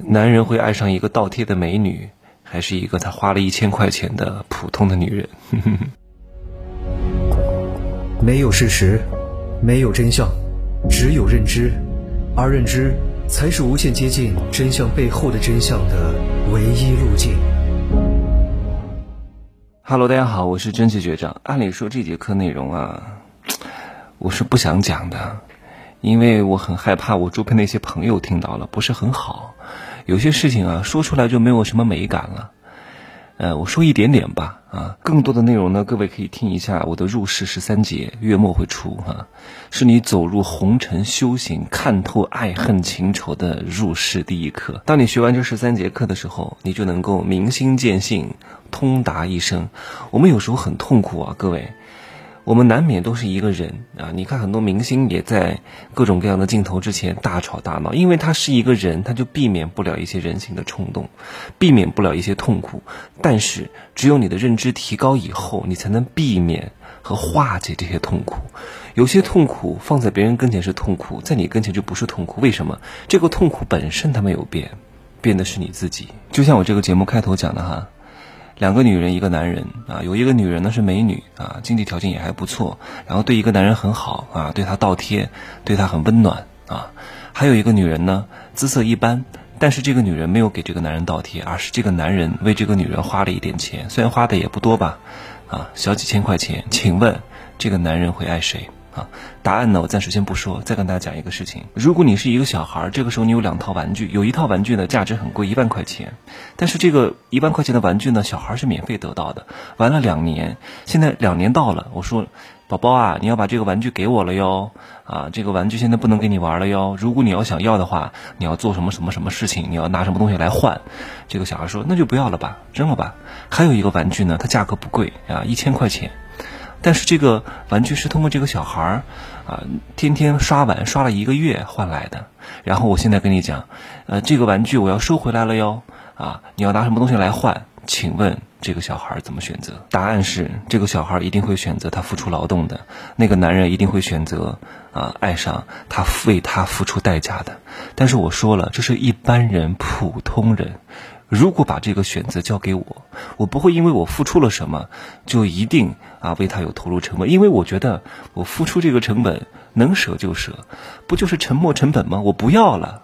男人会爱上一个倒贴的美女，还是一个他花了一千块钱的普通的女人？没有事实，没有真相，只有认知，而认知才是无限接近真相背后的真相的唯一路径。Hello，大家好，我是真气学长。按理说这节课内容啊，我是不想讲的，因为我很害怕我周边那些朋友听到了不是很好。有些事情啊，说出来就没有什么美感了。呃，我说一点点吧，啊，更多的内容呢，各位可以听一下我的入世十三节，月末会出哈，是你走入红尘修行、看透爱恨情仇的入世第一课。当你学完这十三节课的时候，你就能够明心见性，通达一生。我们有时候很痛苦啊，各位。我们难免都是一个人啊！你看很多明星也在各种各样的镜头之前大吵大闹，因为他是一个人，他就避免不了一些人性的冲动，避免不了一些痛苦。但是只有你的认知提高以后，你才能避免和化解这些痛苦。有些痛苦放在别人跟前是痛苦，在你跟前就不是痛苦。为什么？这个痛苦本身它没有变，变的是你自己。就像我这个节目开头讲的哈。两个女人，一个男人啊，有一个女人呢是美女啊，经济条件也还不错，然后对一个男人很好啊，对他倒贴，对他很温暖啊。还有一个女人呢，姿色一般，但是这个女人没有给这个男人倒贴，而是这个男人为这个女人花了一点钱，虽然花的也不多吧，啊，小几千块钱。请问这个男人会爱谁？啊，答案呢？我暂时先不说，再跟大家讲一个事情。如果你是一个小孩，这个时候你有两套玩具，有一套玩具呢价值很贵，一万块钱，但是这个一万块钱的玩具呢，小孩是免费得到的。玩了两年，现在两年到了，我说，宝宝啊，你要把这个玩具给我了哟。啊，这个玩具现在不能给你玩了哟。如果你要想要的话，你要做什么什么什么事情？你要拿什么东西来换？这个小孩说，那就不要了吧，扔了吧。还有一个玩具呢，它价格不贵啊，一千块钱。但是这个玩具是通过这个小孩儿啊，天天刷碗刷了一个月换来的。然后我现在跟你讲，呃，这个玩具我要收回来了哟，啊，你要拿什么东西来换？请问这个小孩怎么选择？答案是，这个小孩一定会选择他付出劳动的，那个男人一定会选择啊，爱上他为他付出代价的。但是我说了，这是一般人，普通人。如果把这个选择交给我，我不会因为我付出了什么，就一定啊为他有投入成本，因为我觉得我付出这个成本能舍就舍，不就是沉没成本吗？我不要了，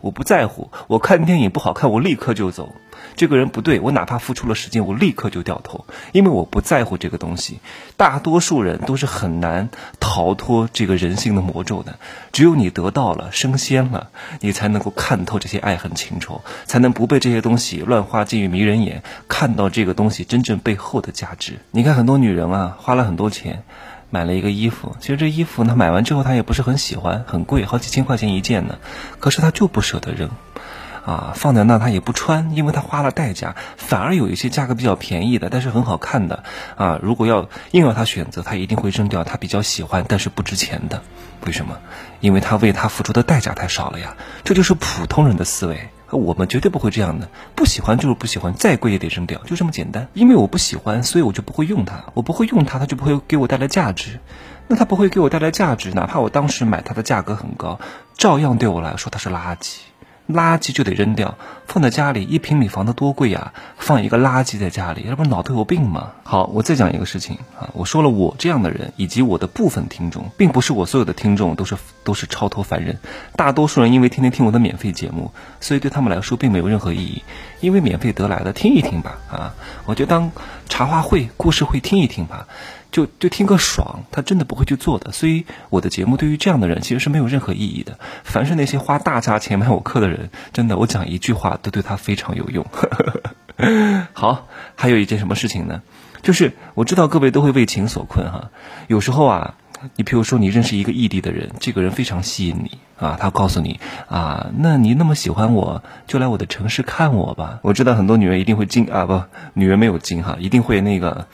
我不在乎。我看电影不好看，我立刻就走。这个人不对，我哪怕付出了时间，我立刻就掉头，因为我不在乎这个东西。大多数人都是很难逃脱这个人性的魔咒的，只有你得到了升仙了，你才能够看透这些爱恨情仇，才能不被这些东西乱花渐欲迷人眼，看到这个东西真正背后的价值。你看很多女人啊，花了很多钱买了一个衣服，其实这衣服呢买完之后他也不是很喜欢，很贵，好几千块钱一件呢，可是他就不舍得扔。啊，放在那他也不穿，因为他花了代价。反而有一些价格比较便宜的，但是很好看的，啊，如果要硬要他选择，他一定会扔掉他比较喜欢但是不值钱的。为什么？因为他为他付出的代价太少了呀。这就是普通人的思维，我们绝对不会这样的。不喜欢就是不喜欢，再贵也得扔掉，就这么简单。因为我不喜欢，所以我就不会用它。我不会用它，它就不会给我带来价值。那它不会给我带来价值，哪怕我当时买它的价格很高，照样对我来说它是垃圾。垃圾就得扔掉，放在家里一平米房子多贵呀！放一个垃圾在家里，那不是脑子有病吗？好，我再讲一个事情啊，我说了，我这样的人以及我的部分听众，并不是我所有的听众都是都是超脱凡人，大多数人因为天天听我的免费节目，所以对他们来说并没有任何意义，因为免费得来的，听一听吧啊，我就当茶话会、故事会听一听吧。就就听个爽，他真的不会去做的。所以我的节目对于这样的人其实是没有任何意义的。凡是那些花大价钱买我课的人，真的，我讲一句话都对他非常有用。好，还有一件什么事情呢？就是我知道各位都会为情所困哈。有时候啊，你比如说你认识一个异地的人，这个人非常吸引你啊，他告诉你啊，那你那么喜欢我，就来我的城市看我吧。我知道很多女人一定会惊啊，不，女人没有惊哈，一定会那个。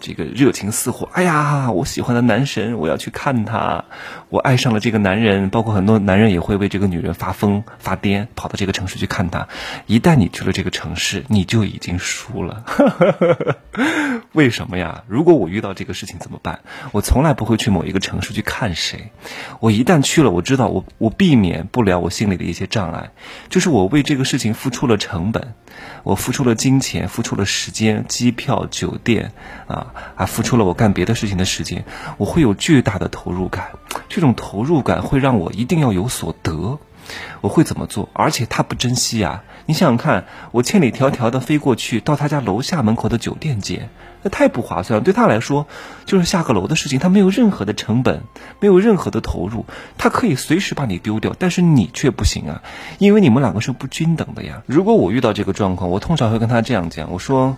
这个热情似火，哎呀，我喜欢的男神，我要去看他，我爱上了这个男人。包括很多男人也会为这个女人发疯发癫，跑到这个城市去看他。一旦你去了这个城市，你就已经输了。为什么呀？如果我遇到这个事情怎么办？我从来不会去某一个城市去看谁。我一旦去了，我知道我我避免不了我心里的一些障碍，就是我为这个事情付出了成本，我付出了金钱，付出了时间、机票、酒店，啊，啊付出了我干别的事情的时间，我会有巨大的投入感，这种投入感会让我一定要有所得。我会怎么做？而且他不珍惜啊！你想想看，我千里迢迢的飞过去，到他家楼下门口的酒店接，那太不划算了。对他来说，就是下个楼的事情，他没有任何的成本，没有任何的投入，他可以随时把你丢掉，但是你却不行啊！因为你们两个是不均等的呀。如果我遇到这个状况，我通常会跟他这样讲：我说，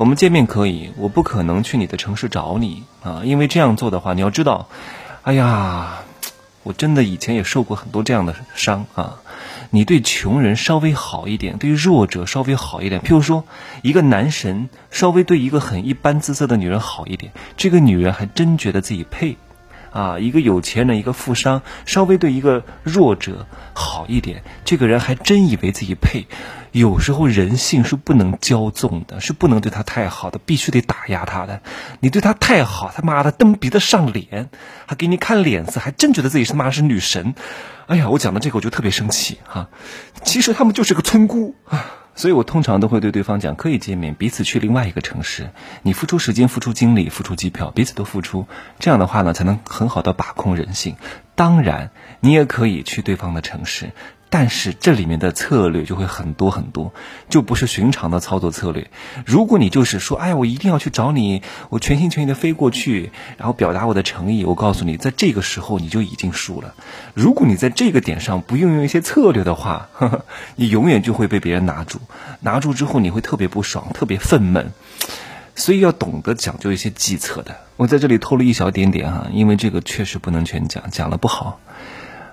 我们见面可以，我不可能去你的城市找你啊，因为这样做的话，你要知道，哎呀。我真的以前也受过很多这样的伤啊！你对穷人稍微好一点，对弱者稍微好一点。譬如说，一个男神稍微对一个很一般姿色的女人好一点，这个女人还真觉得自己配。啊，一个有钱人，一个富商，稍微对一个弱者好一点，这个人还真以为自己配。有时候人性是不能骄纵的，是不能对他太好的，必须得打压他的。你对他太好，他妈的蹬鼻子上脸，还给你看脸色，还真觉得自己他妈是女神。哎呀，我讲到这个我就特别生气哈。其实他们就是个村姑啊。所以我通常都会对对方讲，可以见面，彼此去另外一个城市，你付出时间、付出精力、付出机票，彼此都付出，这样的话呢，才能很好的把控人性。当然，你也可以去对方的城市。但是这里面的策略就会很多很多，就不是寻常的操作策略。如果你就是说，哎，我一定要去找你，我全心全意的飞过去，然后表达我的诚意，我告诉你，在这个时候你就已经输了。如果你在这个点上不运用一些策略的话，呵 呵你永远就会被别人拿住，拿住之后你会特别不爽，特别愤懑。所以要懂得讲究一些计策的。我在这里透露一小点点哈，因为这个确实不能全讲，讲了不好。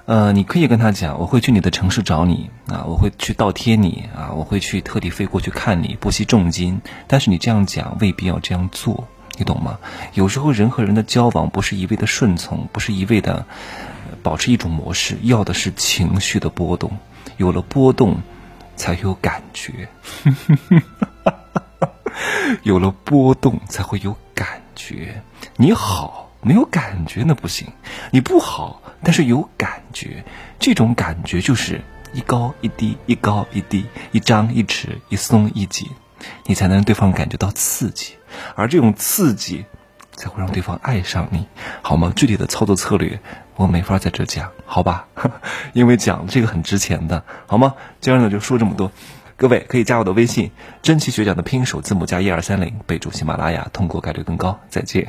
呃，你可以跟他讲，我会去你的城市找你啊，我会去倒贴你啊，我会去特地飞过去看你，不惜重金。但是你这样讲未必要这样做，你懂吗？有时候人和人的交往不是一味的顺从，不是一味的保持一种模式，要的是情绪的波动。有了波动，才有感觉。有了波动，才会有感觉。你好，没有感觉那不行。你不好。但是有感觉，这种感觉就是一高一低，一高一低，一张一弛，一松一紧，你才能让对方感觉到刺激，而这种刺激才会让对方爱上你，好吗？具体的操作策略我没法在这讲，好吧？因为讲这个很值钱的，好吗？今儿呢就说这么多，各位可以加我的微信，真奇学长的拼音首字母加一二三零，备注喜马拉雅，通过概率更高。再见。